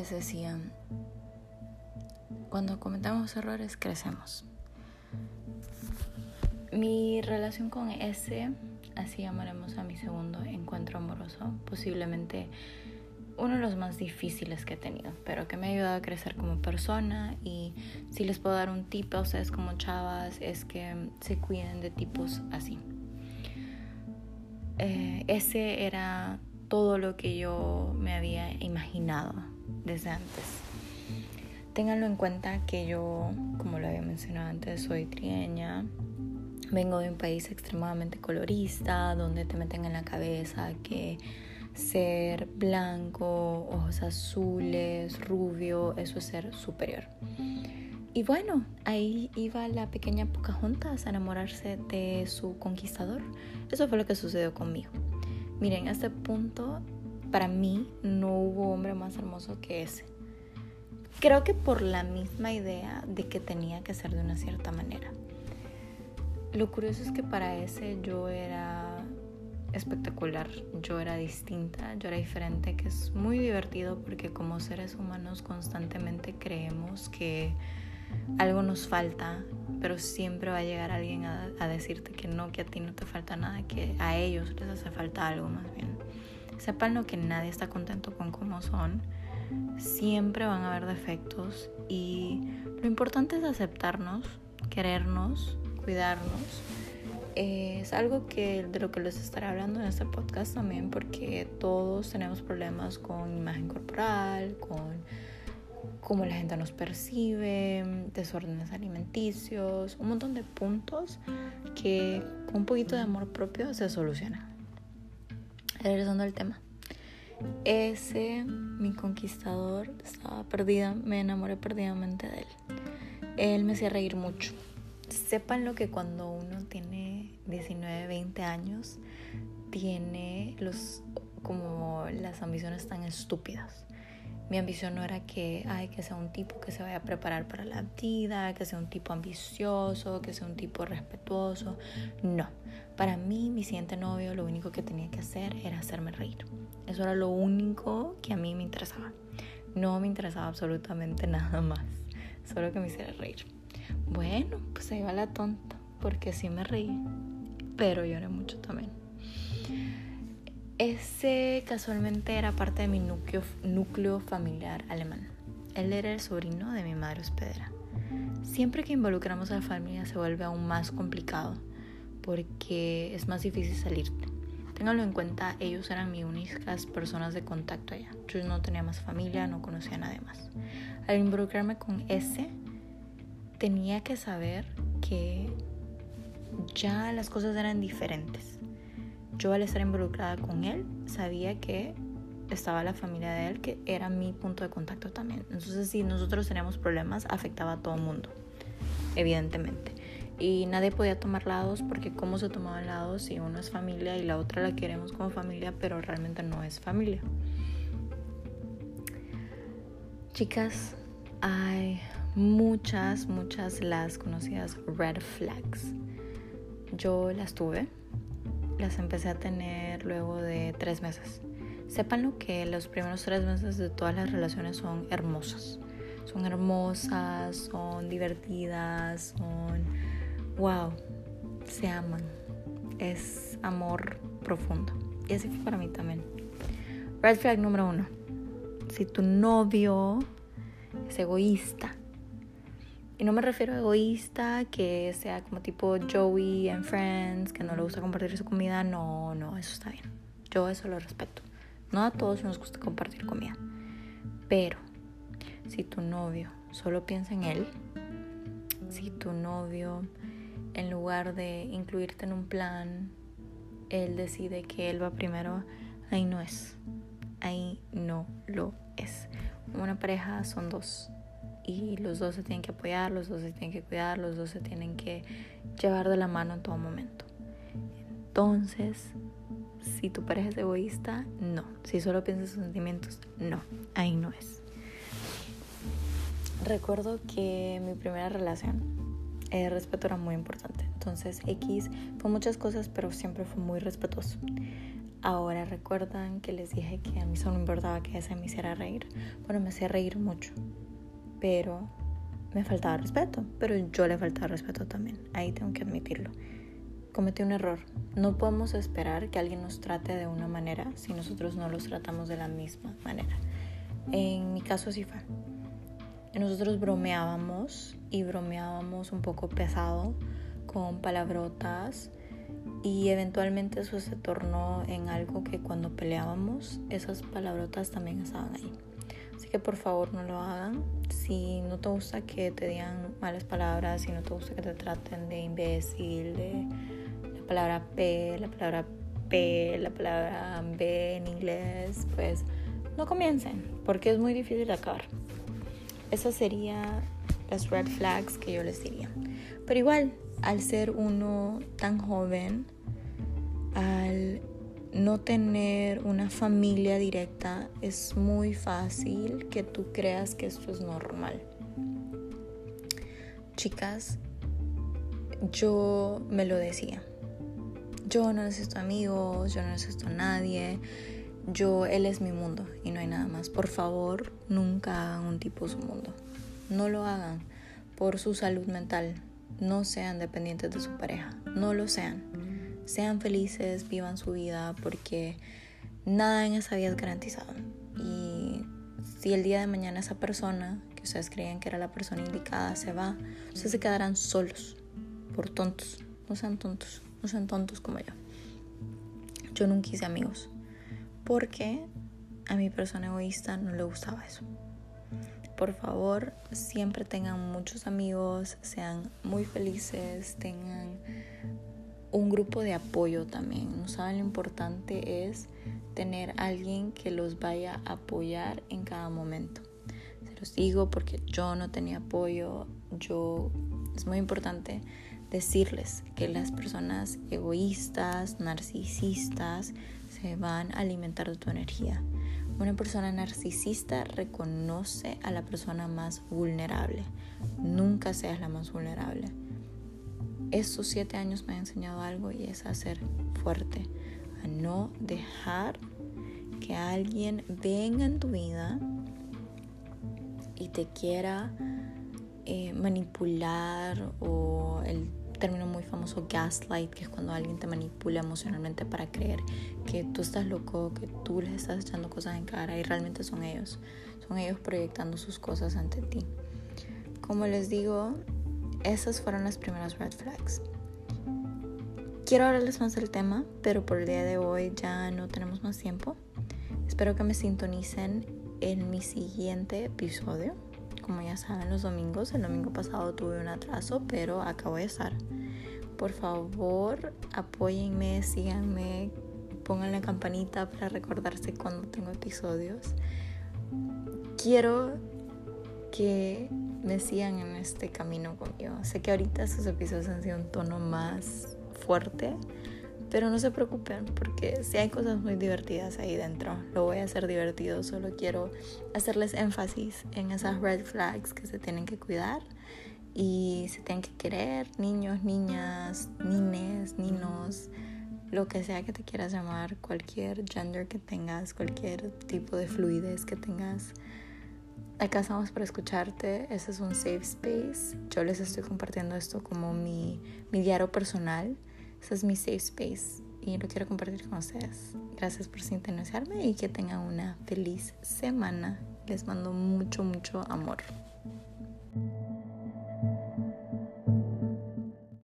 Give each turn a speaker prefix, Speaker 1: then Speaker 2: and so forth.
Speaker 1: vez decía, cuando cometemos errores crecemos. Mi relación con ese, así llamaremos a mi segundo encuentro amoroso, posiblemente uno de los más difíciles que he tenido, pero que me ha ayudado a crecer como persona y si les puedo dar un tip a ustedes como chavas es que se cuiden de tipos así. Eh, ese era todo lo que yo me había imaginado desde antes. Ténganlo en cuenta que yo, como lo había mencionado antes, soy trieña. Vengo de un país extremadamente colorista, donde te meten en la cabeza que ser blanco, ojos azules, rubio, eso es ser superior. Y bueno, ahí iba la pequeña Pocahontas a enamorarse de su conquistador. Eso fue lo que sucedió conmigo. Miren, a este punto, para mí no hubo hombre más hermoso que ese. Creo que por la misma idea de que tenía que ser de una cierta manera. Lo curioso es que para ese yo era espectacular, yo era distinta, yo era diferente, que es muy divertido porque como seres humanos constantemente creemos que algo nos falta, pero siempre va a llegar alguien a, decirte que no, que a ti no te falta nada, que a ellos les hace falta algo más bien. Sepan lo que nadie está contento con cómo son. Siempre van a haber defectos y lo importante es aceptarnos, querernos, cuidarnos es algo que de lo que les estaré hablando en este podcast también porque todos tenemos problemas con imagen corporal, con cómo la gente nos percibe, desórdenes alimenticios, un montón de puntos que con un poquito de amor propio se solucionan. Regresando al tema. Ese, mi conquistador, estaba perdida, me enamoré perdidamente de él. Él me hacía reír mucho sepan lo que cuando uno tiene 19, 20 años, tiene los, como las ambiciones tan estúpidas. Mi ambición no era que, ay, que sea un tipo que se vaya a preparar para la vida, que sea un tipo ambicioso, que sea un tipo respetuoso. No. Para mí, mi siguiente novio, lo único que tenía que hacer era hacerme reír. Eso era lo único que a mí me interesaba. No me interesaba absolutamente nada más. Solo que me hiciera reír. Bueno, pues ahí va la tonta, porque sí me reí, pero lloré mucho también. Ese casualmente era parte de mi núcleo, familiar alemán. Él era el sobrino de mi madre hospedera. Siempre que involucramos a la familia se vuelve aún más complicado porque es más difícil salirte. Ténganlo en cuenta, ellos eran mis únicas personas de contacto allá. Yo no tenía más familia, no conocía a nadie más. Al involucrarme con ese, tenía que saber que ya las cosas eran diferentes. Yo al estar involucrada con él sabía que estaba la familia de él, que era mi punto de contacto también. Entonces si nosotros teníamos problemas, afectaba a todo el mundo, evidentemente. Y nadie podía tomar lados porque cómo se tomaban lados si uno es familia y la otra la queremos como familia, pero realmente no es familia. Chicas, hay muchas, muchas las conocidas red flags. Yo las tuve, las empecé a tener luego de tres meses. Sepan que los primeros tres meses de todas las relaciones son hermosas. Son hermosas, son divertidas, son... ¡Wow! Se aman. Es amor profundo. Y así fue para mí también. Red flag número uno. Si tu novio es egoísta, y no me refiero a egoísta, que sea como tipo Joey en Friends, que no le gusta compartir su comida. No, no, eso está bien. Yo eso lo respeto. No a todos nos gusta compartir comida. Pero si tu novio solo piensa en él, si tu novio en lugar de incluirte en un plan, él decide que él va primero, ahí no es. Ahí no lo es. Una pareja son dos y los dos se tienen que apoyar, los dos se tienen que cuidar, los dos se tienen que llevar de la mano en todo momento. Entonces, si tu pareja es egoísta, no. Si solo piensas en sentimientos, no. Ahí no es. Recuerdo que mi primera relación, el respeto era muy importante. Entonces, X fue muchas cosas, pero siempre fue muy respetuoso. Ahora recuerdan que les dije que a mí solo me importaba que ese me hiciera reír. Bueno, me hacía reír mucho, pero me faltaba respeto, pero yo le faltaba respeto también. Ahí tengo que admitirlo. Cometí un error. No podemos esperar que alguien nos trate de una manera si nosotros no los tratamos de la misma manera. En mi caso así fue. Nosotros bromeábamos y bromeábamos un poco pesado con palabrotas y eventualmente eso se tornó en algo que cuando peleábamos esas palabrotas también estaban ahí. Así que por favor no lo hagan. Si no te gusta que te digan malas palabras, si no te gusta que te traten de imbécil, de la palabra P, la palabra P, la palabra B en inglés, pues no comiencen, porque es muy difícil acabar. Esas serían las red flags que yo les diría. Pero igual, al ser uno tan joven, al no tener una familia directa, es muy fácil que tú creas que esto es normal. Chicas, yo me lo decía. Yo no necesito amigos, yo no necesito a nadie. Yo, él es mi mundo y no hay nada más. Por favor, nunca hagan un tipo su mundo. No lo hagan por su salud mental, no sean dependientes de su pareja, no lo sean. Sean felices, vivan su vida porque nada en esa vida es garantizado. Y si el día de mañana esa persona que ustedes creían que era la persona indicada se va, ustedes se quedarán solos por tontos. No sean tontos, no sean tontos como yo. Yo nunca hice amigos porque a mi persona egoísta no le gustaba eso por favor siempre tengan muchos amigos, sean muy felices, tengan un grupo de apoyo también. No saben lo importante es tener alguien que los vaya a apoyar en cada momento. Se los digo porque yo no tenía apoyo, yo es muy importante decirles que las personas egoístas, narcisistas, se van a alimentar de tu energía. Una persona narcisista reconoce a la persona más vulnerable. Nunca seas la más vulnerable. Estos siete años me han enseñado algo y es a ser fuerte, a no dejar que alguien venga en tu vida y te quiera eh, manipular o el término muy famoso gaslight, que es cuando alguien te manipula emocionalmente para creer que tú estás loco, que tú les estás echando cosas en cara y realmente son ellos. Son ellos proyectando sus cosas ante ti. Como les digo, esas fueron las primeras red flags. Quiero hablarles más del tema, pero por el día de hoy ya no tenemos más tiempo. Espero que me sintonicen en mi siguiente episodio como ya saben, los domingos. El domingo pasado tuve un atraso, pero acabo de estar. Por favor, apóyenme, síganme, pongan la campanita para recordarse cuando tengo episodios. Quiero que me sigan en este camino conmigo. Sé que ahorita estos episodios han sido un tono más fuerte, pero no se preocupen porque si hay cosas muy divertidas ahí dentro, lo voy a hacer divertido. Solo quiero hacerles énfasis en esas red flags que se tienen que cuidar y se tienen que querer, niños, niñas, nines, ninos, lo que sea que te quieras llamar, cualquier gender que tengas, cualquier tipo de fluidez que tengas. Acá estamos para escucharte, ese es un safe space. Yo les estoy compartiendo esto como mi, mi diario personal ese es mi safe space y lo quiero compartir con ustedes. Gracias por sintonizarme y que tengan una feliz semana. Les mando mucho, mucho amor.